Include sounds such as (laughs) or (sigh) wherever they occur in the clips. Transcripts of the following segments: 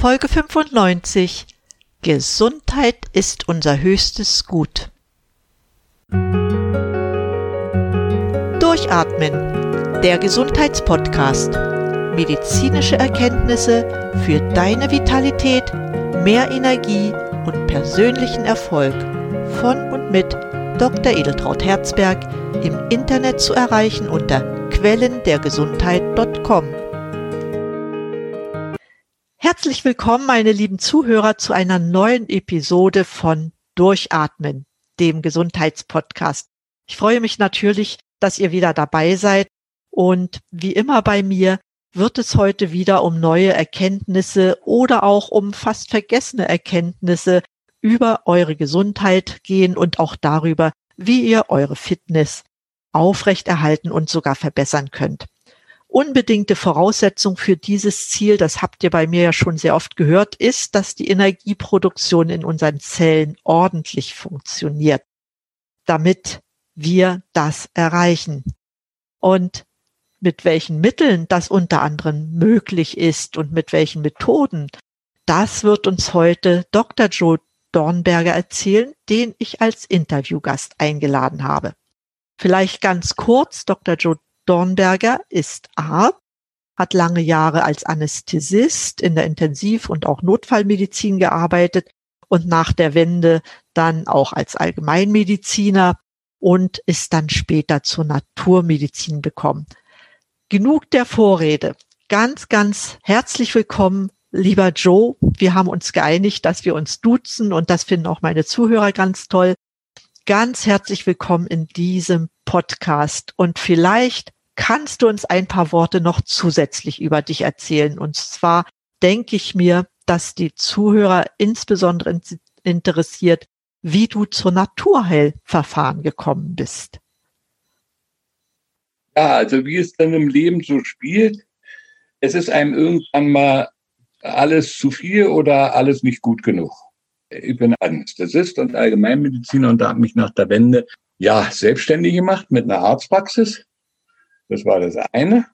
Folge 95 Gesundheit ist unser höchstes Gut. Durchatmen, der Gesundheitspodcast. Medizinische Erkenntnisse für deine Vitalität, mehr Energie und persönlichen Erfolg von und mit Dr. Edeltraut Herzberg im Internet zu erreichen unter quellendergesundheit.com. Herzlich willkommen, meine lieben Zuhörer, zu einer neuen Episode von Durchatmen, dem Gesundheitspodcast. Ich freue mich natürlich, dass ihr wieder dabei seid. Und wie immer bei mir wird es heute wieder um neue Erkenntnisse oder auch um fast vergessene Erkenntnisse über eure Gesundheit gehen und auch darüber, wie ihr eure Fitness aufrechterhalten und sogar verbessern könnt unbedingte Voraussetzung für dieses Ziel, das habt ihr bei mir ja schon sehr oft gehört, ist, dass die Energieproduktion in unseren Zellen ordentlich funktioniert, damit wir das erreichen. Und mit welchen Mitteln das unter anderem möglich ist und mit welchen Methoden, das wird uns heute Dr. Joe Dornberger erzählen, den ich als Interviewgast eingeladen habe. Vielleicht ganz kurz, Dr. Joe Dornberger ist Arzt, hat lange Jahre als Anästhesist in der Intensiv- und auch Notfallmedizin gearbeitet und nach der Wende dann auch als Allgemeinmediziner und ist dann später zur Naturmedizin gekommen. Genug der Vorrede. Ganz, ganz herzlich willkommen, lieber Joe. Wir haben uns geeinigt, dass wir uns duzen und das finden auch meine Zuhörer ganz toll. Ganz herzlich willkommen in diesem Podcast und vielleicht kannst du uns ein paar Worte noch zusätzlich über dich erzählen? Und zwar denke ich mir, dass die Zuhörer insbesondere interessiert, wie du zur Naturheilverfahren gekommen bist. Ja, also wie es dann im Leben so spielt, es ist einem irgendwann mal alles zu viel oder alles nicht gut genug. Ich bin Anästhesist und Allgemeinmediziner und da habe mich nach der Wende ja selbstständig gemacht mit einer Arztpraxis das war das eine.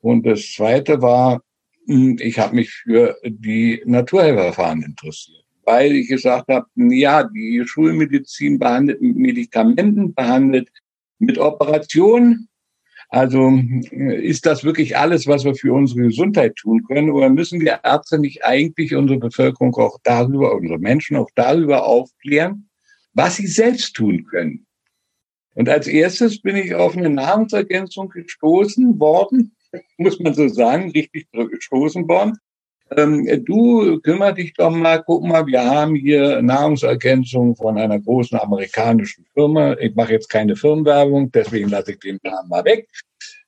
Und das zweite war, hm, ich habe mich für die Naturheilverfahren interessiert, weil ich gesagt habe, ja, die Schulmedizin behandelt mit Medikamenten, behandelt mit Operationen. Also ist das wirklich alles, was wir für unsere Gesundheit tun können? Oder müssen wir Ärzte nicht eigentlich unsere Bevölkerung auch darüber, unsere Menschen auch darüber aufklären, was sie selbst tun können? Und als erstes bin ich auf eine Nahrungsergänzung gestoßen worden, (laughs) muss man so sagen, richtig gestoßen worden. Ähm, du kümmer dich doch mal, guck mal, wir haben hier Nahrungsergänzung von einer großen amerikanischen Firma. Ich mache jetzt keine Firmenwerbung, deswegen lasse ich den Namen mal weg.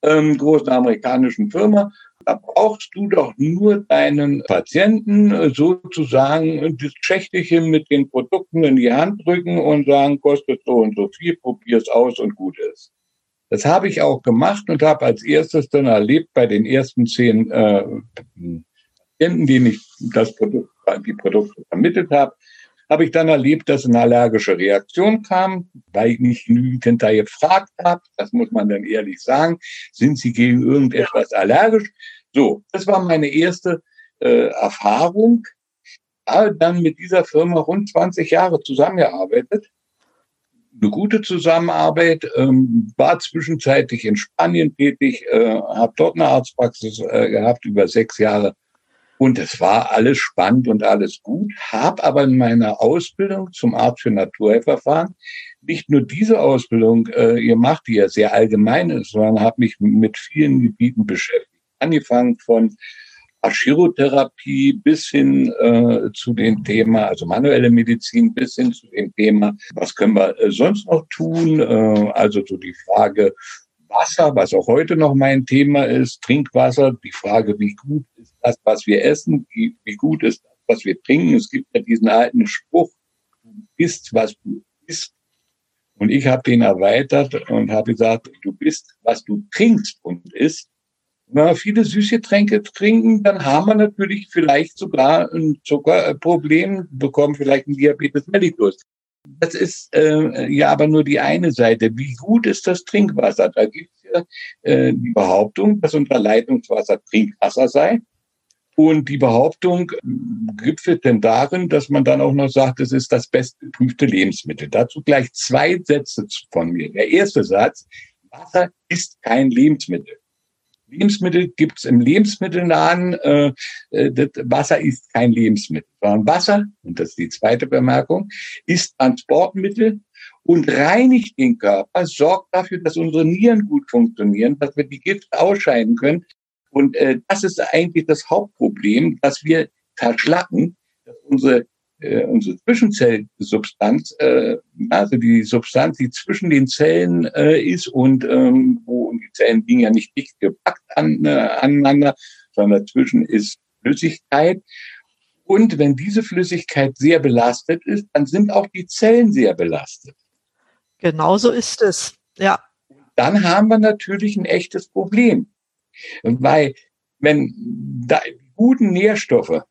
Ähm, großen amerikanischen Firma. Da brauchst du doch nur deinen Patienten äh, sozusagen das Schächtelchen mit den Produkten in die Hand drücken und sagen, kostet so und so viel, probier's aus und gut ist. Das habe ich auch gemacht und habe als erstes dann erlebt bei den ersten zehn äh, Patienten, denen ich das Produkt, die Produkte vermittelt habe, habe ich dann erlebt, dass eine allergische Reaktion kam, weil ich nicht genügend hinterher gefragt habe. Das muss man dann ehrlich sagen. Sind Sie gegen irgendetwas allergisch? So, das war meine erste äh, Erfahrung. Habe dann mit dieser Firma rund 20 Jahre zusammengearbeitet. Eine gute Zusammenarbeit, ähm, war zwischenzeitlich in Spanien tätig, äh, habe dort eine Arztpraxis äh, gehabt über sechs Jahre und es war alles spannend und alles gut, habe aber in meiner Ausbildung zum Arzt für Naturheilverfahren nicht nur diese Ausbildung äh, gemacht, die ja sehr allgemein ist, sondern habe mich mit vielen Gebieten beschäftigt. Angefangen von Chirotherapie bis hin äh, zu dem Thema, also manuelle Medizin, bis hin zu dem Thema, was können wir äh, sonst noch tun? Äh, also so die Frage Wasser, was auch heute noch mein Thema ist, Trinkwasser, die Frage, wie gut ist das, was wir essen, wie, wie gut ist das, was wir trinken. Es gibt ja diesen alten Spruch, du bist, was du isst. Und ich habe den erweitert und habe gesagt, du bist, was du trinkst und isst. Wenn wir viele Süßgetränke trinken, dann haben wir natürlich vielleicht sogar ein Zuckerproblem, bekommen vielleicht ein Diabetes mellitus. Das ist äh, ja aber nur die eine Seite. Wie gut ist das Trinkwasser? Da gibt es ja äh, die Behauptung, dass unser Leitungswasser Trinkwasser sei. Und die Behauptung gipfelt denn darin, dass man dann auch noch sagt, es ist das bestgeprüfte Lebensmittel. Dazu gleich zwei Sätze von mir. Der erste Satz, Wasser ist kein Lebensmittel. Lebensmittel gibt es im Lebensmittelladen. Äh, äh, das Wasser ist kein Lebensmittel, sondern Wasser, und das ist die zweite Bemerkung, ist Transportmittel und reinigt den Körper, sorgt dafür, dass unsere Nieren gut funktionieren, dass wir die Gift ausscheiden können. Und äh, das ist eigentlich das Hauptproblem, dass wir verschlacken, dass unsere äh, unsere Zwischenzellsubstanz, äh, also die Substanz, die zwischen den Zellen äh, ist und ähm, wo die Zellen liegen ja nicht dicht gepackt an, äh, aneinander, sondern dazwischen ist Flüssigkeit. Und wenn diese Flüssigkeit sehr belastet ist, dann sind auch die Zellen sehr belastet. Genauso ist es, ja. Dann haben wir natürlich ein echtes Problem. Weil wenn da guten Nährstoffe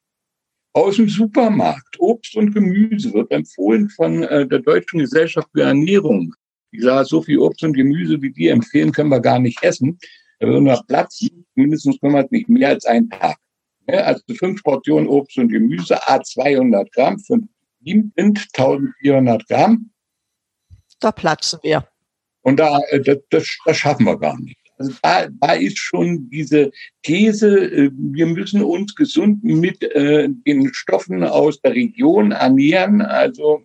aus dem Supermarkt. Obst und Gemüse wird empfohlen von äh, der Deutschen Gesellschaft für Ernährung. Ich sage, so viel Obst und Gemüse, wie die empfehlen, können wir gar nicht essen. Da würden wir platzen. Mindestens können wir nicht mehr als einen Tag. Ja, also fünf Portionen Obst und Gemüse, a 200 Gramm, fünf sind 1400 Gramm. Da platzen wir. Und da, äh, das, das, das schaffen wir gar nicht. Also da, da ist schon diese These, äh, wir müssen uns gesund mit äh, den Stoffen aus der Region ernähren. Also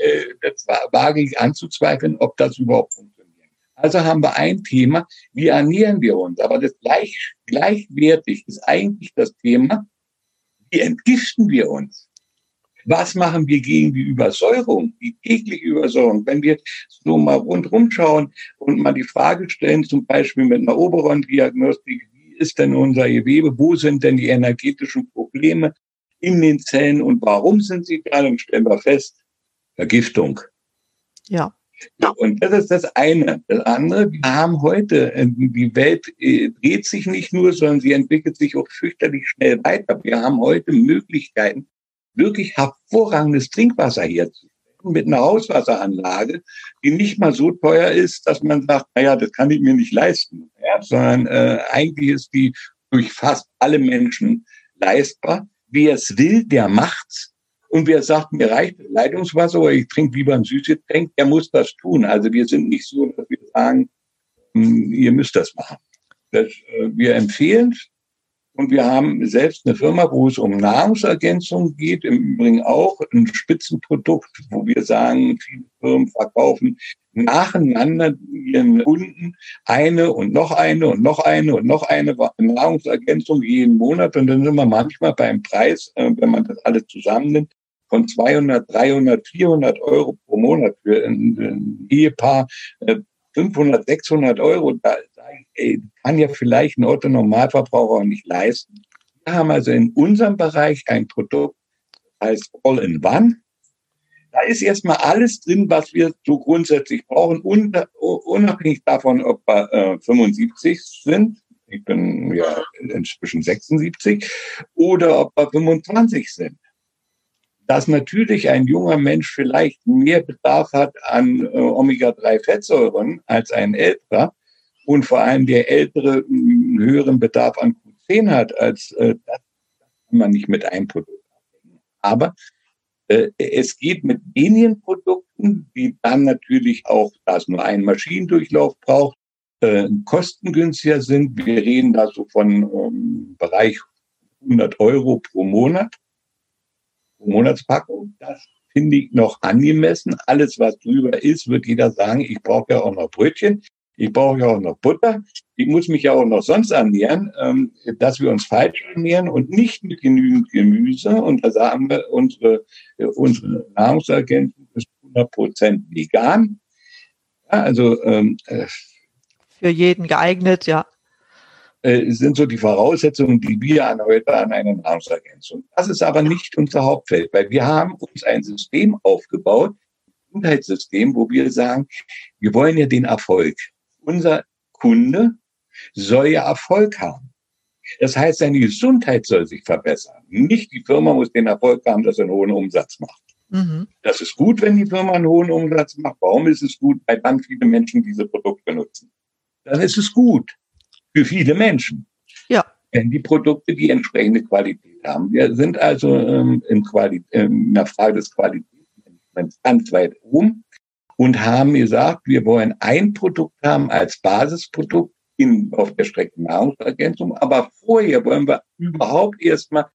äh, das wage ich anzuzweifeln, ob das überhaupt funktioniert. Also haben wir ein Thema, wie ernähren wir uns? Aber das gleich, gleichwertig ist eigentlich das Thema, wie entgiften wir uns? Was machen wir gegen die Übersäuerung, die tägliche Übersäuerung? Wenn wir so mal rundherum schauen und mal die Frage stellen, zum Beispiel mit einer Oberon-Diagnostik, wie ist denn unser Gewebe? Wo sind denn die energetischen Probleme in den Zellen und warum sind sie da? Dann stellen wir fest, Vergiftung. Ja. Und das ist das eine. Das andere, wir haben heute, äh, die Welt äh, dreht sich nicht nur, sondern sie entwickelt sich auch fürchterlich schnell weiter. Wir haben heute Möglichkeiten, wirklich hervorragendes Trinkwasser herzustellen mit einer Hauswasseranlage, die nicht mal so teuer ist, dass man sagt, naja, das kann ich mir nicht leisten, ja, sondern äh, eigentlich ist die durch fast alle Menschen leistbar. Wer es will, der macht's. Und wer sagt, mir reicht Leitungswasser oder ich trinke lieber ein Süßgetränk, der muss das tun. Also wir sind nicht so, dass wir sagen, hm, ihr müsst das machen. Das, äh, wir empfehlen und wir haben selbst eine Firma, wo es um Nahrungsergänzung geht, im Übrigen auch ein Spitzenprodukt, wo wir sagen, viele Firmen verkaufen nacheinander ihren Kunden eine und noch eine und noch eine und noch eine Nahrungsergänzung jeden Monat. Und dann sind wir manchmal beim Preis, äh, wenn man das alles zusammennimmt, von 200, 300, 400 Euro pro Monat für ein, Ehepaar, 500, äh, 600 Euro. Da ey, kann ja vielleicht ein Otto Normalverbraucher auch nicht leisten. Wir haben also in unserem Bereich ein Produkt, das heißt All in One. Da ist erstmal alles drin, was wir so grundsätzlich brauchen, unabhängig davon, ob wir äh, 75 sind. Ich bin ja inzwischen 76 oder ob wir 25 sind. Dass natürlich ein junger Mensch vielleicht mehr Bedarf hat an äh, Omega-3-Fettsäuren als ein älterer, und vor allem der Ältere einen höheren Bedarf an Q10 hat, als äh, das kann man nicht mit einem Produkt abdecken. Aber äh, es geht mit wenigen Produkten, die dann natürlich auch, da es nur einen Maschinendurchlauf braucht, äh, kostengünstiger sind. Wir reden da so von ähm, Bereich 100 Euro pro Monat, Monatspackung. Das finde ich noch angemessen. Alles, was drüber ist, wird jeder sagen, ich brauche ja auch noch Brötchen. Ich brauche ja auch noch Butter. Ich muss mich ja auch noch sonst ernähren, ähm, dass wir uns falsch ernähren und nicht mit genügend Gemüse. Und da sagen wir, unsere, äh, unsere Nahrungsergänzung ist 100 Prozent vegan. Ja, also ähm, äh, für jeden geeignet, ja. Äh, sind so die Voraussetzungen, die wir an heute an eine Nahrungsergänzung. Das ist aber nicht unser Hauptfeld, weil wir haben uns ein System aufgebaut, ein Gesundheitssystem, wo wir sagen, wir wollen ja den Erfolg unser Kunde soll ja Erfolg haben. Das heißt, seine Gesundheit soll sich verbessern. Nicht die Firma muss den Erfolg haben, dass er einen hohen Umsatz macht. Mhm. Das ist gut, wenn die Firma einen hohen Umsatz macht. Warum ist es gut? Weil dann viele Menschen diese Produkte benutzen. Dann ist es gut für viele Menschen. Ja. wenn die Produkte die entsprechende Qualität haben. Wir sind also ähm, in, Quali in der Frage des Qualitätsmanagements ganz weit oben und haben gesagt, wir wollen ein Produkt haben als Basisprodukt in, auf der Strecke Nahrungsergänzung, aber vorher wollen wir überhaupt erstmal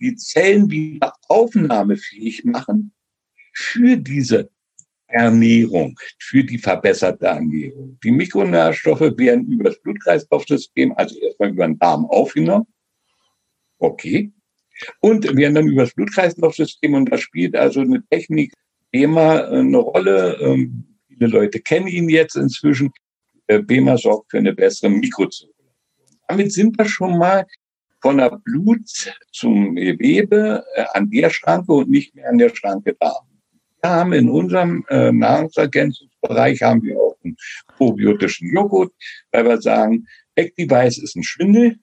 die Zellen wieder aufnahmefähig machen für diese Ernährung, für die verbesserte Ernährung. Die Mikronährstoffe werden über das Blutkreislaufsystem, also erstmal über den Darm aufgenommen. Okay. Und werden dann über das Blutkreislaufsystem, und da spielt also eine Technik BEMA eine Rolle. Ähm, viele Leute kennen ihn jetzt inzwischen. Äh, BEMA sorgt für eine bessere Mikrozirkulation. Damit sind wir schon mal von der Blut zum Gewebe äh, an der Schranke und nicht mehr an der Schranke Darm. Wir haben in unserem äh, Nahrungsergänzungsbereich haben wir auch einen probiotischen Joghurt, weil wir sagen, Activize ist ein Schwindel.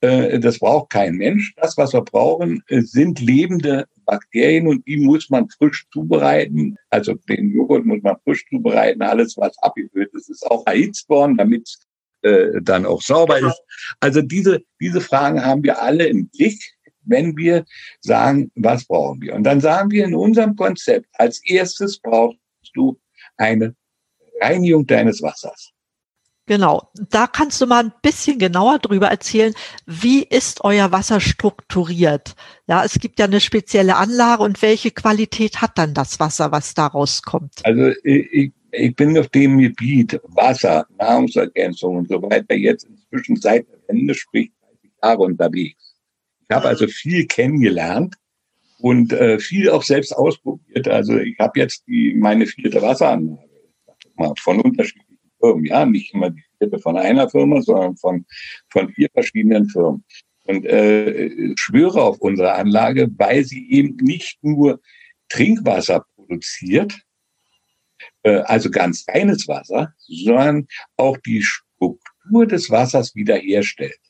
Äh, das braucht kein Mensch. Das, was wir brauchen, äh, sind lebende Bakterien und die muss man frisch zubereiten. Also den Joghurt muss man frisch zubereiten. Alles, was abgefüllt ist, ist auch erhitzt worden, damit äh, dann auch sauber ist. Also diese, diese Fragen haben wir alle im Blick wenn wir sagen, was brauchen wir? Und dann sagen wir in unserem Konzept, als erstes brauchst du eine Reinigung deines Wassers. Genau, da kannst du mal ein bisschen genauer drüber erzählen, wie ist euer Wasser strukturiert? Ja, es gibt ja eine spezielle Anlage und welche Qualität hat dann das Wasser, was daraus kommt? Also ich, ich bin auf dem Gebiet Wasser, Nahrungsergänzung und so weiter jetzt inzwischen seit der Wende, sprich 30 Jahre unterwegs. Ich habe also viel kennengelernt und äh, viel auch selbst ausprobiert. Also ich habe jetzt die, meine vierte Wasseranlage von unterschiedlichen Firmen. Ja, nicht immer die vierte von einer Firma, sondern von, von vier verschiedenen Firmen. Und äh, schwöre auf unsere Anlage, weil sie eben nicht nur Trinkwasser produziert, äh, also ganz reines Wasser, sondern auch die Struktur des Wassers wiederherstellt.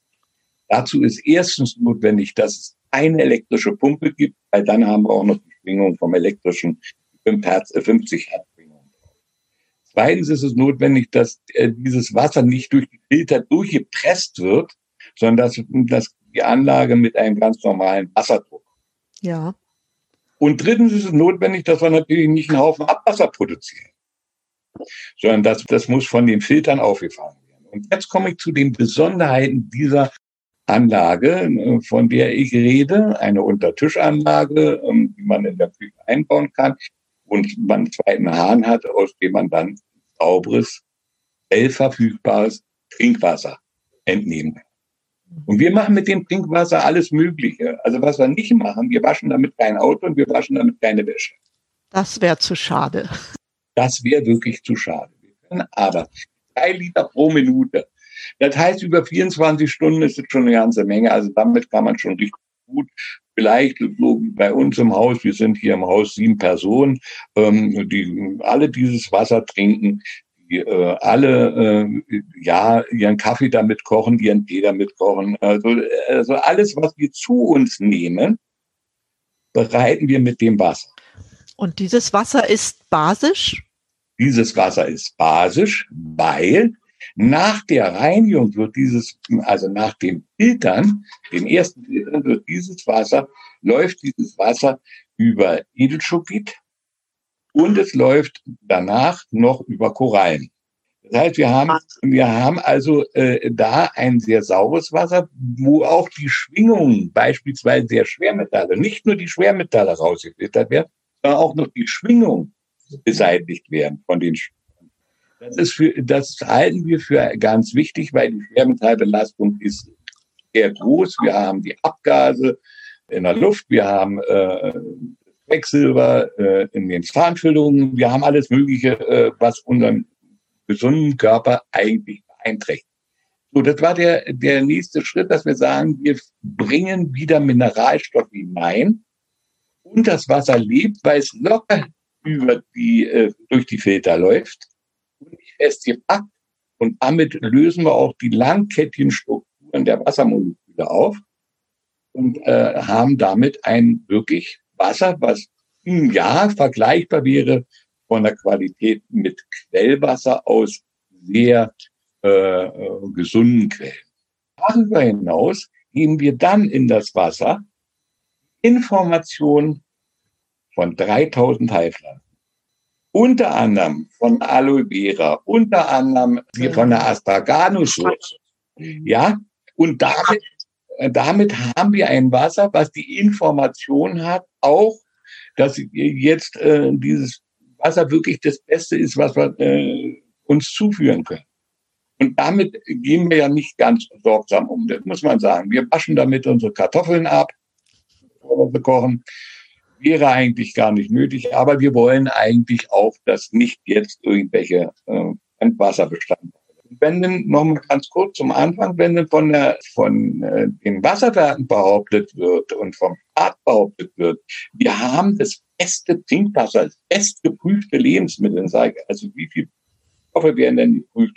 Dazu ist erstens notwendig, dass es eine elektrische Pumpe gibt, weil dann haben wir auch noch die Schwingung vom elektrischen 50 äh, Hertz Schwingung. Zweitens ist es notwendig, dass äh, dieses Wasser nicht durch die Filter durchgepresst wird, sondern dass, dass die Anlage mit einem ganz normalen Wasserdruck. Ja. Und drittens ist es notwendig, dass wir natürlich nicht einen Haufen Abwasser produzieren, sondern das, das muss von den Filtern aufgefahren werden. Und jetzt komme ich zu den Besonderheiten dieser Anlage, äh, von der ich rede, eine Untertischanlage, ähm, die man in der Küche einbauen kann und man einen zweiten Hahn hat, aus dem man dann sauberes, verfügbares Trinkwasser entnehmen kann. Und wir machen mit dem Trinkwasser alles Mögliche. Also was wir nicht machen, wir waschen damit kein Auto und wir waschen damit keine Wäsche. Das wäre zu schade. Das wäre wirklich zu schade. Wir können aber drei Liter pro Minute das heißt, über 24 Stunden ist es schon eine ganze Menge. Also damit kann man schon richtig gut vielleicht so bei uns im Haus, wir sind hier im Haus sieben Personen, ähm, die alle dieses Wasser trinken, die äh, alle äh, ja ihren Kaffee damit kochen, ihren Tee damit kochen. Also, also alles, was wir zu uns nehmen, bereiten wir mit dem Wasser. Und dieses Wasser ist basisch? Dieses Wasser ist basisch, weil nach der Reinigung wird dieses, also nach dem Filtern, dem ersten Filtern, wird dieses Wasser, läuft dieses Wasser über Edelschokit und es läuft danach noch über Korallen. Das heißt, wir haben, wir haben also äh, da ein sehr saures Wasser, wo auch die Schwingungen, beispielsweise der Schwermetalle, nicht nur die Schwermetalle rausgefiltert werden, sondern auch noch die Schwingungen beseitigt werden von den das, ist für, das halten wir für ganz wichtig, weil die Schwermetallbelastung ist sehr groß. Wir haben die Abgase in der Luft, wir haben äh, Quecksilber äh, in den Zahnfüllungen, wir haben alles Mögliche, äh, was unseren gesunden Körper eigentlich beeinträchtigt. So, das war der, der nächste Schritt, dass wir sagen, wir bringen wieder Mineralstoffe hinein und das Wasser lebt, weil es locker über die, äh, durch die Filter läuft festgepackt und damit lösen wir auch die Langkettchenstrukturen der Wassermoleküle auf und äh, haben damit ein wirklich Wasser, was Jahr vergleichbar wäre von der Qualität mit Quellwasser aus sehr äh, gesunden Quellen. darüber hinaus geben wir dann in das Wasser Informationen von 3000 Heilpflanzen. Unter anderem von Aloe Vera, unter anderem von der Astragalus-Wurzel. Ja, und damit, damit haben wir ein Wasser, was die Information hat, auch, dass jetzt äh, dieses Wasser wirklich das Beste ist, was wir äh, uns zuführen können. Und damit gehen wir ja nicht ganz sorgsam um, das muss man sagen. Wir waschen damit unsere Kartoffeln ab, bevor wir sie kochen. Wäre eigentlich gar nicht nötig, aber wir wollen eigentlich auch, dass nicht jetzt irgendwelche äh, Wasserbestände wenn denn noch mal ganz kurz zum Anfang, wenn denn von, der, von äh, den Wasserwerken behauptet wird und vom Staat behauptet wird, wir haben das beste Trinkwasser, das bestgeprüfte Lebensmittel, sage also wie viel Stoffe werden denn geprüft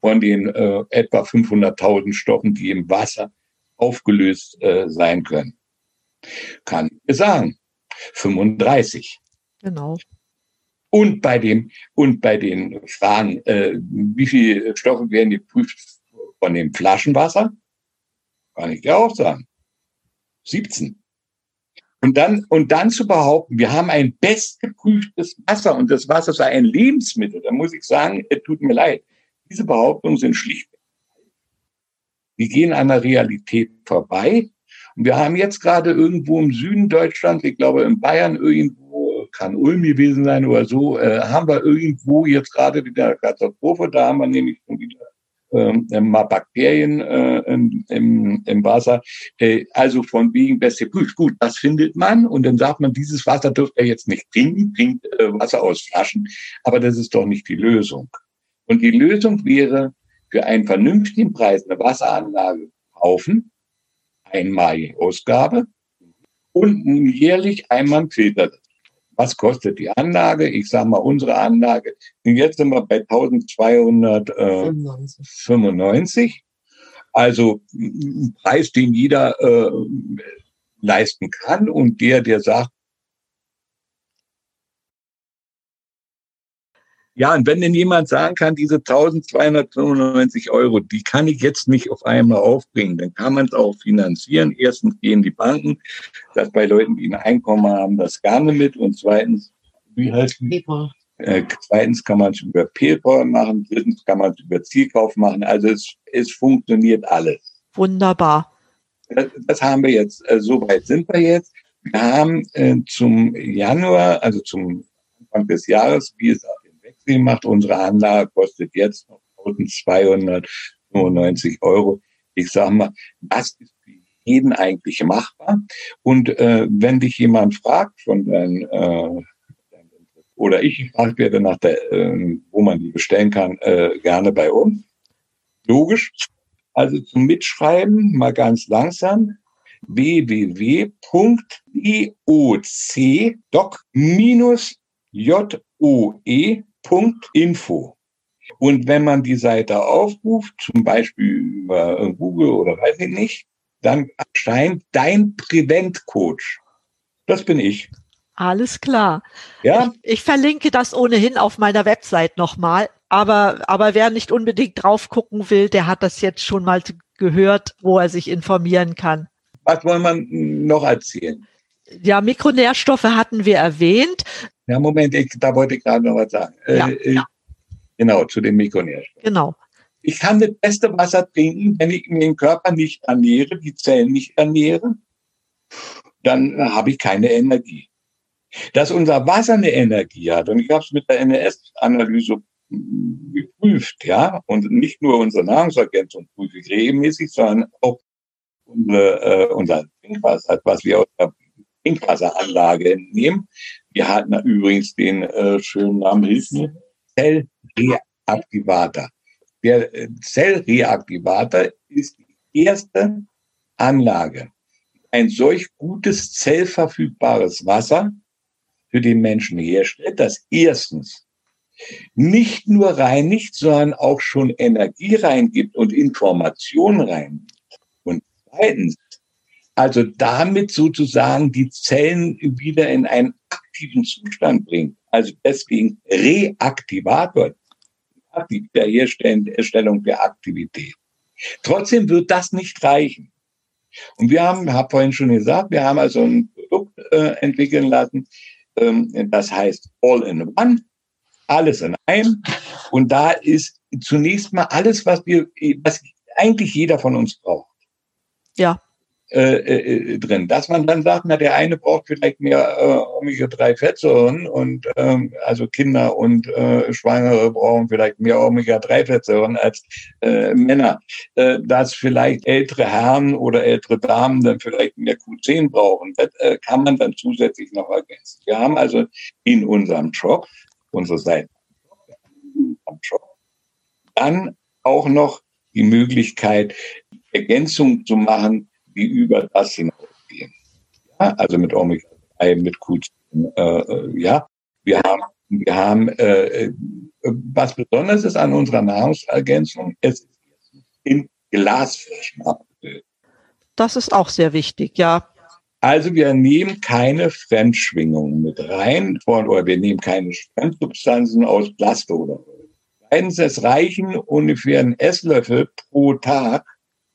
von den äh, etwa 500.000 Stoffen, die im Wasser aufgelöst äh, sein können? Kann ich sagen, 35. Genau. Und bei dem und bei den Fragen, äh, wie viele Stoffe werden geprüft von dem Flaschenwasser, kann ich dir auch sagen. 17. Und dann, und dann zu behaupten, wir haben ein bestgeprüftes Wasser und das Wasser sei ein Lebensmittel, da muss ich sagen, es tut mir leid. Diese Behauptungen sind schlicht. Die gehen an der Realität vorbei. Und wir haben jetzt gerade irgendwo im Süden Deutschlands, ich glaube in Bayern irgendwo, kann Ulm gewesen sein oder so, äh, haben wir irgendwo jetzt gerade wieder eine Katastrophe. Da haben wir nämlich schon wieder ähm, mal Bakterien äh, im, im, im Wasser. Äh, also von wegen beste Prüf. Gut, das findet man und dann sagt man, dieses Wasser dürft ihr jetzt nicht trinken, trinkt äh, Wasser aus Flaschen. Aber das ist doch nicht die Lösung. Und die Lösung wäre, für einen vernünftigen Preis eine Wasseranlage kaufen, einmalige Ausgabe und jährlich einmal einen Filter. Was kostet die Anlage? Ich sage mal, unsere Anlage. Und jetzt sind wir bei 1295. Also ein Preis, den jeder äh, leisten kann. Und der, der sagt, Ja, und wenn denn jemand sagen kann, diese 1295 Euro, die kann ich jetzt nicht auf einmal aufbringen, dann kann man es auch finanzieren. Erstens gehen die Banken, dass bei Leuten, die ein Einkommen haben, das gerne mit. Und zweitens, wie heißt PayPal. Äh, zweitens kann man es über PayPal machen. Drittens kann man es über Zielkauf machen. Also es, es funktioniert alles. Wunderbar. Das, das haben wir jetzt. Äh, Soweit sind wir jetzt. Wir haben äh, zum Januar, also zum Anfang des Jahres, wie es macht. Unsere Anlage kostet jetzt noch 1295 Euro. Ich sage mal, das ist für jeden eigentlich machbar. Und äh, wenn dich jemand fragt von deinen äh, oder ich gefragt werde nach der, äh, wo man die bestellen kann, äh, gerne bei uns. Logisch. Also zum Mitschreiben mal ganz langsam www.doc-joe Info. Und wenn man die Seite aufruft, zum Beispiel über Google oder weiß ich nicht, dann erscheint dein Prevent-Coach. Das bin ich. Alles klar. Ja. Ich, ich, verlinke das ohnehin auf meiner Website nochmal. Aber, aber wer nicht unbedingt drauf gucken will, der hat das jetzt schon mal gehört, wo er sich informieren kann. Was wollen wir noch erzählen? Ja, Mikronährstoffe hatten wir erwähnt. Ja, Moment, ich, da wollte ich gerade noch was sagen. Äh, ja, äh, ja. Genau, zu den Mikronährstoffen. Genau. Ich kann das beste Wasser trinken, wenn ich den Körper nicht ernähre, die Zellen nicht ernähre, dann habe ich keine Energie. Dass unser Wasser eine Energie hat, und ich habe es mit der NS-Analyse geprüft, ja, und nicht nur unsere Nahrungsergänzung prüfe ich regelmäßig, sondern auch unsere, äh, unser Trinkwasser, was wir aus der Trinkwasseranlage nehmen. Wir hatten übrigens den äh, schönen Namen Hilfen, Zellreaktivator. Der äh, Zellreaktivator ist die erste Anlage, ein solch gutes zellverfügbares Wasser für den Menschen herstellt, das erstens nicht nur reinigt, sondern auch schon Energie reingibt und Information reingibt. Und zweitens also damit sozusagen die Zellen wieder in einen aktiven Zustand bringt. Also deswegen Reaktivator, die Wiederherstellung der Aktivität. Trotzdem wird das nicht reichen. Und wir haben, habe vorhin schon gesagt, wir haben also ein Produkt äh, entwickeln lassen, ähm, das heißt All in One, alles in einem. Und da ist zunächst mal alles, was wir, was eigentlich jeder von uns braucht. Ja. Äh, äh, drin. Dass man dann sagt, na, der eine braucht vielleicht mehr äh, Omega-3-Fettsäuren und ähm, also Kinder und äh, Schwangere brauchen vielleicht mehr Omega-3-Fettsäuren als äh, Männer. Äh, dass vielleicht ältere Herren oder ältere Damen dann vielleicht mehr Q10 brauchen, das äh, kann man dann zusätzlich noch ergänzen. Wir haben also in unserem Shop, unsere Seite, Shop, dann auch noch die Möglichkeit, Ergänzungen zu machen, die über das hinausgehen. Ja, also mit Omega-3, mit Q10, äh, ja. Wir haben, wir haben, äh, was besonders ist an unserer Nahrungsergänzung, es ist in Glasflaschen abgebildet. Das ist auch sehr wichtig, ja. Also wir nehmen keine Fremdschwingungen mit rein oder wir nehmen keine Fremdsubstanzen aus Plast oder Zweitens, es reichen ungefähr ein Esslöffel pro Tag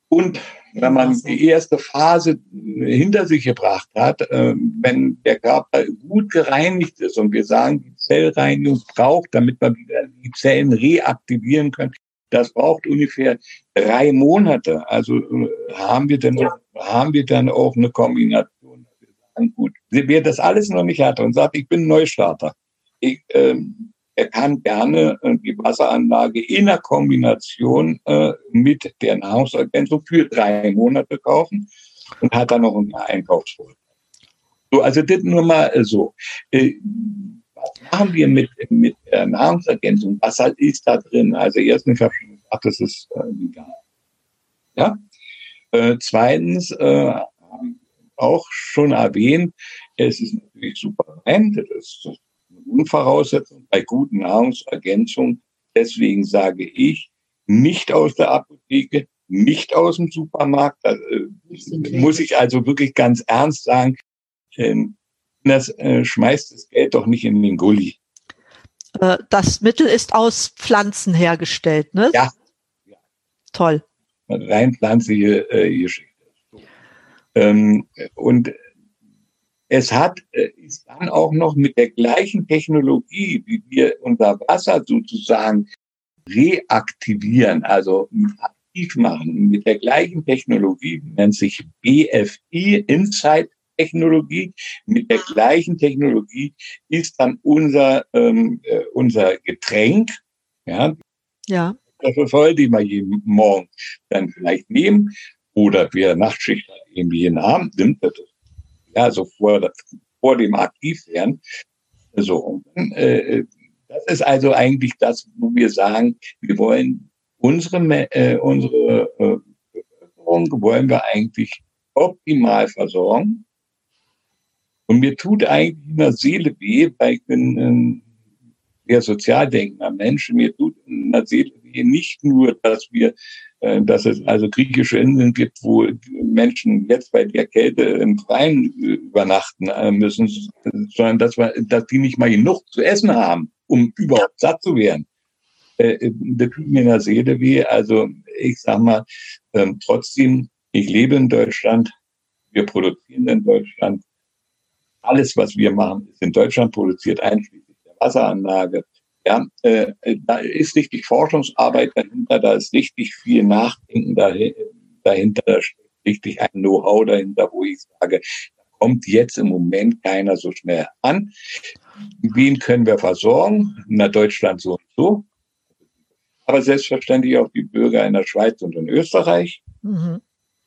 und wenn man die erste Phase hinter sich gebracht hat, äh, wenn der Körper gut gereinigt ist und wir sagen, die Zellreinigung braucht, damit wir wieder die Zellen reaktivieren können, das braucht ungefähr drei Monate. Also äh, haben wir dann, haben wir dann auch eine Kombination. Wir sagen, gut, wer das alles noch nicht hat und sagt, ich bin Neustarter, ich, ähm, er kann gerne äh, die Wasseranlage in der Kombination äh, mit der Nahrungsergänzung für drei Monate kaufen und hat dann noch einen Einkaufsvorteil. So, also das nur mal äh, so. Was machen wir mit, mit der Nahrungsergänzung? Was halt ist da drin? Also erstens, ich habe gesagt, das ist legal. Ja. Zweitens, auch schon erwähnt, es ist natürlich super rein, das das Grundvoraussetzung bei guten Nahrungsergänzungen. Deswegen sage ich, nicht aus der Apotheke, nicht aus dem Supermarkt. Das, äh, muss ich also wirklich ganz ernst sagen. Ähm, das äh, schmeißt das Geld doch nicht in den Gully. Äh, das Mittel ist aus Pflanzen hergestellt, ne? Ja. Toll. Rein pflanzliche äh, Geschichte. Ähm, und es hat, äh, ist dann auch noch mit der gleichen Technologie, wie wir unser Wasser sozusagen reaktivieren, also aktiv machen, mit der gleichen Technologie, nennt sich BFI, Insight Technologie, mit der gleichen Technologie ist dann unser, ähm, äh, unser Getränk, ja, ja. das ist voll, die wir jeden Morgen dann vielleicht nehmen, oder wer Nachtschicht irgendwie jeden Abend nimmt, das ist ja, so vor, vor dem Aktivwerden. So, dann, äh, das ist also eigentlich das, wo wir sagen, wir wollen unsere, äh, unsere äh, Bevölkerung wollen wir eigentlich optimal versorgen. Und mir tut eigentlich in der Seele weh, weil ich bin sehr sozial denkender Mensch. Mir tut in der Seele weh nicht nur, dass wir äh, dass es also griechische Inseln gibt, wo Menschen jetzt bei der Kälte im Freien äh, übernachten äh, müssen, sondern dass, wir, dass die nicht mal genug zu essen haben, um überhaupt satt zu werden. Das tut mir in der Seele weh. Also ich sag mal, ähm, trotzdem, ich lebe in Deutschland, wir produzieren in Deutschland. Alles, was wir machen, ist in Deutschland produziert, einschließlich Wasseranlage, ja, äh, da ist richtig Forschungsarbeit dahinter, da ist richtig viel Nachdenken dahinter, da steht richtig ein Know-how dahinter, wo ich sage, da kommt jetzt im Moment keiner so schnell an. Wen können wir versorgen? Na, Deutschland so und so. Aber selbstverständlich auch die Bürger in der Schweiz und in Österreich. Mhm.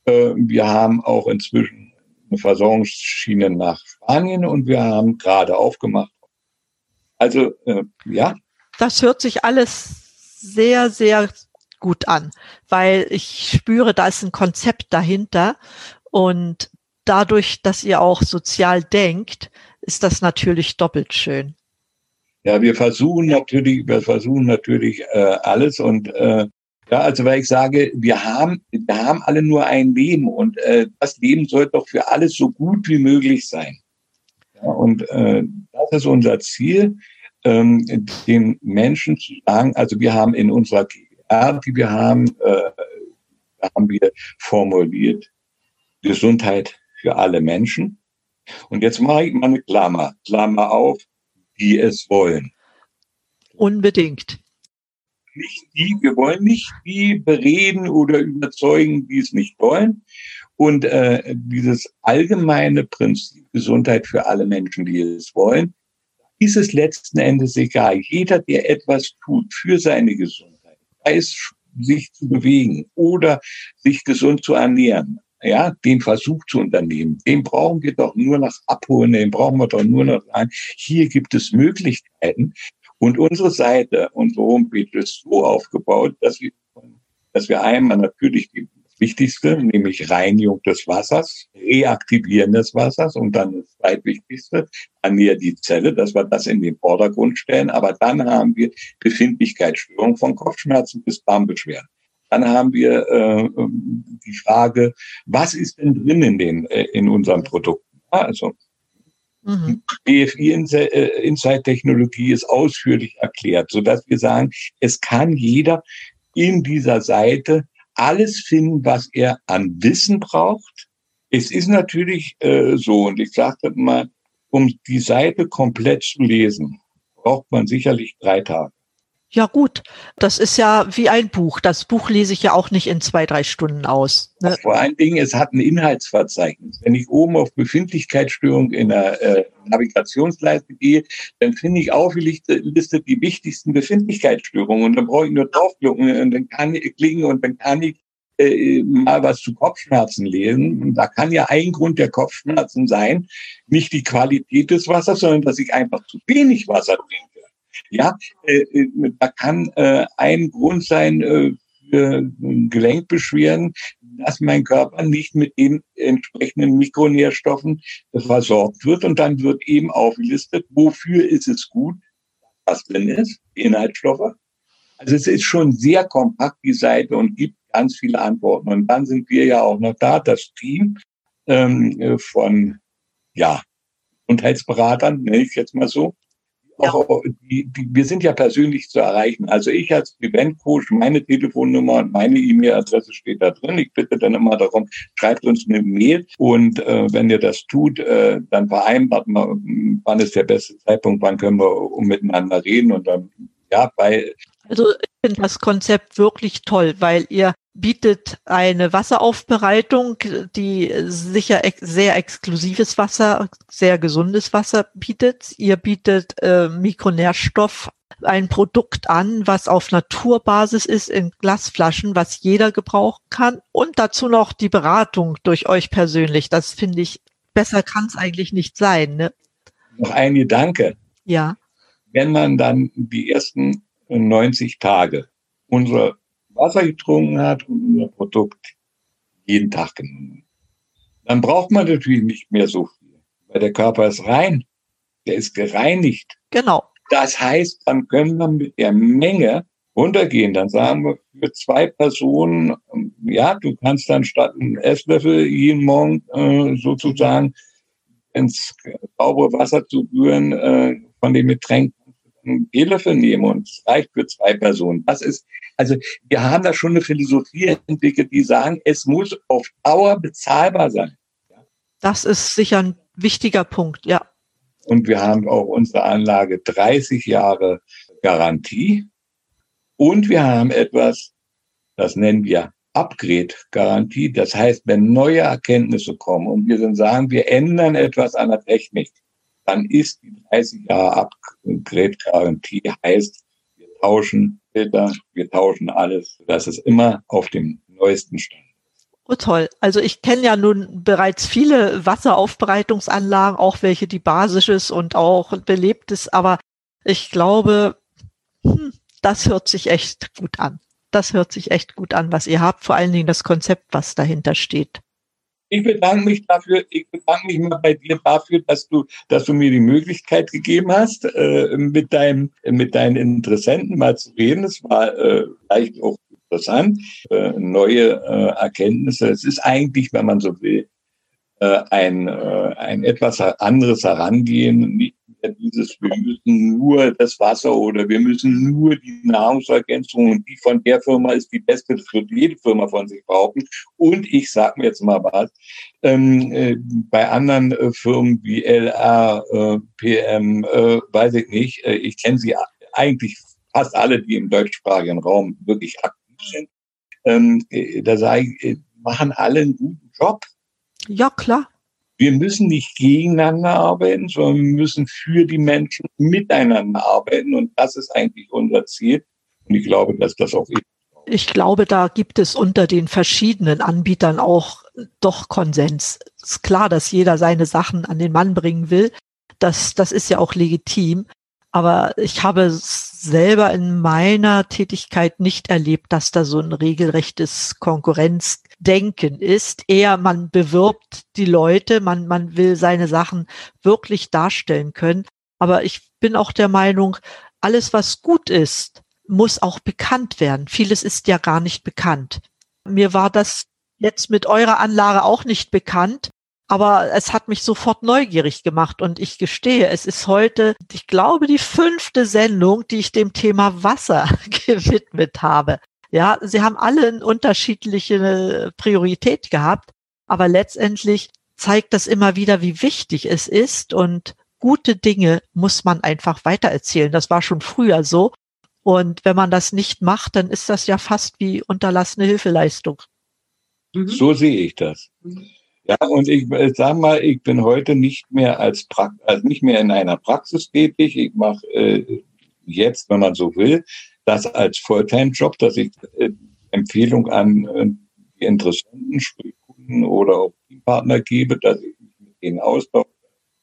Äh, wir haben auch inzwischen eine Versorgungsschiene nach Spanien und wir haben gerade aufgemacht. Also äh, ja, das hört sich alles sehr, sehr gut an, weil ich spüre, da ist ein Konzept dahinter und dadurch, dass ihr auch sozial denkt, ist das natürlich doppelt schön. Ja, wir versuchen natürlich, wir versuchen natürlich äh, alles und äh, ja, also weil ich sage, wir haben, wir haben alle nur ein Leben und äh, das Leben soll doch für alles so gut wie möglich sein. Ja, und äh, das ist unser Ziel ähm, den Menschen zu sagen, also wir haben in unserer GR, die wir haben, äh, haben wir formuliert Gesundheit für alle Menschen. Und jetzt mache ich mal eine Klammer, Klammer auf, die es wollen. Unbedingt. Nicht die, wir wollen nicht die bereden oder überzeugen, die es nicht wollen. Und äh, dieses allgemeine Prinzip Gesundheit für alle Menschen, die es wollen, ist es letzten Endes egal. Jeder, der etwas tut für seine Gesundheit, sei es sich zu bewegen oder sich gesund zu ernähren, ja, den Versuch zu unternehmen, den brauchen wir doch nur noch abholen, den brauchen wir doch nur noch sagen, hier gibt es Möglichkeiten. Und unsere Seite, unsere Homepage ist so aufgebaut, dass wir, dass wir einmal natürlich die Wichtigste, nämlich Reinigung des Wassers, Reaktivieren des Wassers und dann das zweitwichtigste, ernähr die Zelle, dass wir das in den Vordergrund stellen. Aber dann haben wir Befindlichkeitsstörung von Kopfschmerzen bis Darmbeschwerden. Dann haben wir äh, die Frage, was ist denn drin in, den, äh, in unseren Produkten? Also Mhm. BFI äh, Insight Technologie ist ausführlich erklärt, so dass wir sagen, es kann jeder in dieser Seite alles finden, was er an Wissen braucht. Es ist natürlich äh, so, und ich sagte mal, um die Seite komplett zu lesen, braucht man sicherlich drei Tage. Ja gut, das ist ja wie ein Buch. Das Buch lese ich ja auch nicht in zwei, drei Stunden aus. Ne? Vor allen Dingen, es hat ein Inhaltsverzeichnis. Wenn ich oben auf Befindlichkeitsstörung in der äh, Navigationsleiste gehe, dann finde ich aufgelistet die wichtigsten Befindlichkeitsstörungen und dann brauche ich nur draufklicken und dann kann ich klicken und dann kann ich äh, mal was zu Kopfschmerzen lesen. Und da kann ja ein Grund der Kopfschmerzen sein, nicht die Qualität des Wassers, sondern dass ich einfach zu wenig Wasser trinke. Ja, äh, äh, da kann äh, ein Grund sein äh, für Gelenkbeschwerden, dass mein Körper nicht mit den entsprechenden Mikronährstoffen versorgt wird. Und dann wird eben aufgelistet, wofür ist es gut, was drin ist, Inhaltsstoffe. Also es ist schon sehr kompakt, die Seite, und gibt ganz viele Antworten. Und dann sind wir ja auch noch da, das Team ähm, von ja, Gesundheitsberatern, nenne ich jetzt mal so. Auch, die, die, wir sind ja persönlich zu erreichen. Also ich als Eventcoach, meine Telefonnummer und meine E-Mail-Adresse steht da drin. Ich bitte dann immer darum, schreibt uns eine Mail und äh, wenn ihr das tut, äh, dann vereinbart man, wann ist der beste Zeitpunkt, wann können wir miteinander reden und dann ja, bei also ich finde das Konzept wirklich toll, weil ihr bietet eine Wasseraufbereitung, die sicher ex sehr exklusives Wasser, sehr gesundes Wasser bietet. Ihr bietet äh, Mikronährstoff, ein Produkt an, was auf Naturbasis ist in Glasflaschen, was jeder gebrauchen kann. Und dazu noch die Beratung durch euch persönlich. Das finde ich, besser kann es eigentlich nicht sein. Ne? Noch ein Gedanke. Ja. Wenn man dann die ersten 90 Tage unsere Wasser getrunken hat und unser Produkt jeden Tag genommen. Dann braucht man natürlich nicht mehr so viel, weil der Körper ist rein, der ist gereinigt. Genau. Das heißt, dann können wir mit der Menge runtergehen. Dann sagen wir für zwei Personen, ja, du kannst dann statt einen Esslöffel jeden Morgen äh, sozusagen ins saubere Wasser zu rühren äh, von dem Getränk einen Teelöffel nehmen und es reicht für zwei Personen. Das ist, also wir haben da schon eine Philosophie entwickelt, die sagen, es muss auf Dauer bezahlbar sein. Das ist sicher ein wichtiger Punkt, ja. Und wir haben auch unsere Anlage 30 Jahre Garantie. Und wir haben etwas, das nennen wir Upgrade-Garantie. Das heißt, wenn neue Erkenntnisse kommen und wir dann sagen, wir ändern etwas an der Technik, dann ist die 30 Jahre Upgrade-Garantie heißt, wir tauschen Filter, wir tauschen alles, dass es immer auf dem neuesten Stand Oh, toll. Also ich kenne ja nun bereits viele Wasseraufbereitungsanlagen, auch welche, die basisch ist und auch belebt ist, aber ich glaube, hm, das hört sich echt gut an. Das hört sich echt gut an, was ihr habt, vor allen Dingen das Konzept, was dahinter steht. Ich bedanke mich dafür, ich bedanke mich mal bei dir dafür, dass du, dass du mir die Möglichkeit gegeben hast, äh, mit deinem, mit deinen Interessenten mal zu reden. Es war äh, vielleicht auch interessant, äh, neue äh, Erkenntnisse. Es ist eigentlich, wenn man so will, äh, ein, äh, ein etwas anderes Herangehen, nicht dieses, wir müssen nur das Wasser oder wir müssen nur die Nahrungsergänzung und die von der Firma ist die beste, das wird jede Firma von sich behaupten. Und ich sage mir jetzt mal was, ähm, äh, bei anderen äh, Firmen wie LR, äh, PM, äh, weiß ich nicht, äh, ich kenne sie eigentlich fast alle, die im deutschsprachigen Raum wirklich aktiv sind. Ähm, äh, da sage ich, machen alle einen guten Job. Ja, klar. Wir müssen nicht gegeneinander arbeiten, sondern wir müssen für die Menschen miteinander arbeiten. Und das ist eigentlich unser Ziel. Und ich glaube, dass das auch ist. Ich glaube, da gibt es unter den verschiedenen Anbietern auch doch Konsens. Es ist klar, dass jeder seine Sachen an den Mann bringen will. Das, das ist ja auch legitim. Aber ich habe selber in meiner Tätigkeit nicht erlebt, dass da so ein regelrechtes Konkurrenzdenken ist. Eher man bewirbt die Leute, man, man will seine Sachen wirklich darstellen können. Aber ich bin auch der Meinung, alles, was gut ist, muss auch bekannt werden. Vieles ist ja gar nicht bekannt. Mir war das jetzt mit eurer Anlage auch nicht bekannt. Aber es hat mich sofort neugierig gemacht und ich gestehe, es ist heute, ich glaube, die fünfte Sendung, die ich dem Thema Wasser (laughs) gewidmet habe. Ja, sie haben alle eine unterschiedliche Priorität gehabt, aber letztendlich zeigt das immer wieder, wie wichtig es ist und gute Dinge muss man einfach weitererzählen. Das war schon früher so. Und wenn man das nicht macht, dann ist das ja fast wie unterlassene Hilfeleistung. So sehe ich das. Mhm. Ja, und ich äh, sag mal, ich bin heute nicht mehr als pra also nicht mehr in einer Praxis tätig. Ich mache äh, jetzt, wenn man so will, das als Fulltime-Job, dass ich äh, Empfehlung an äh, die Interessenten, sprich Kunden oder auch Partner gebe, dass ich mich mit denen austausche.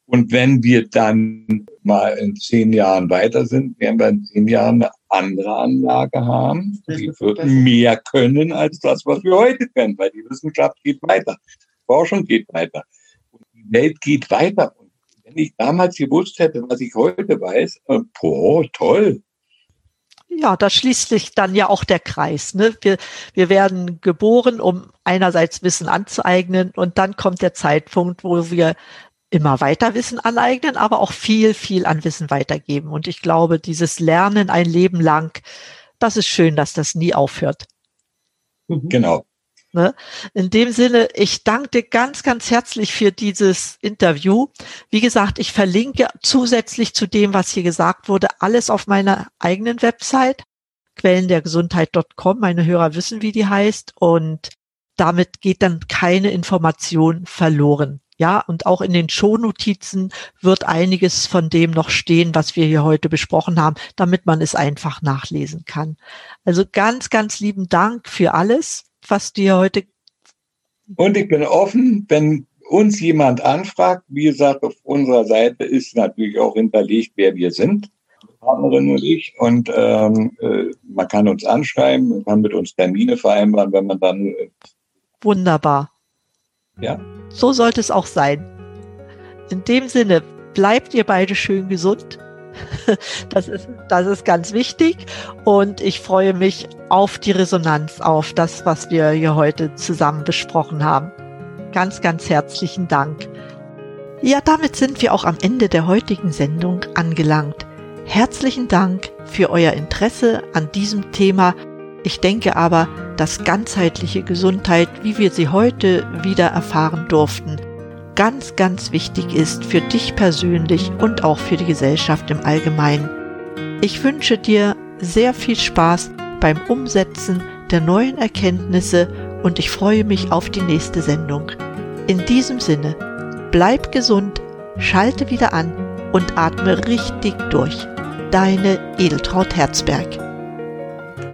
Und wenn wir dann mal in zehn Jahren weiter sind, werden wir in zehn Jahren eine andere Anlage haben. Die wird mehr können als das, was wir heute können, weil die Wissenschaft geht weiter. Forschung geht weiter. Und die Welt geht weiter. Und wenn ich damals gewusst hätte, was ich heute weiß, äh, boah, toll. Ja, da schließt sich dann ja auch der Kreis. Ne? Wir, wir werden geboren, um einerseits Wissen anzueignen und dann kommt der Zeitpunkt, wo wir immer weiter Wissen aneignen, aber auch viel, viel an Wissen weitergeben. Und ich glaube, dieses Lernen ein Leben lang, das ist schön, dass das nie aufhört. Genau. Ne? In dem Sinne, ich danke dir ganz, ganz herzlich für dieses Interview. Wie gesagt, ich verlinke zusätzlich zu dem, was hier gesagt wurde, alles auf meiner eigenen Website, quellendergesundheit.com. Meine Hörer wissen, wie die heißt. Und damit geht dann keine Information verloren. Ja, und auch in den Shownotizen wird einiges von dem noch stehen, was wir hier heute besprochen haben, damit man es einfach nachlesen kann. Also ganz, ganz lieben Dank für alles was dir heute. Und ich bin offen, wenn uns jemand anfragt, wie gesagt, auf unserer Seite ist natürlich auch hinterlegt, wer wir sind, Partnerin und ich. Und ähm, äh, man kann uns anschreiben, man kann mit uns Termine vereinbaren, wenn man dann. Äh, Wunderbar. Ja. So sollte es auch sein. In dem Sinne, bleibt ihr beide schön gesund. (laughs) Das ist, das ist ganz wichtig. Und ich freue mich auf die Resonanz, auf das, was wir hier heute zusammen besprochen haben. Ganz, ganz herzlichen Dank. Ja, damit sind wir auch am Ende der heutigen Sendung angelangt. Herzlichen Dank für euer Interesse an diesem Thema. Ich denke aber, dass ganzheitliche Gesundheit, wie wir sie heute wieder erfahren durften, ganz, ganz wichtig ist für dich persönlich und auch für die Gesellschaft im Allgemeinen. Ich wünsche dir sehr viel Spaß beim Umsetzen der neuen Erkenntnisse und ich freue mich auf die nächste Sendung. In diesem Sinne, bleib gesund, schalte wieder an und atme richtig durch. Deine Edeltraut Herzberg.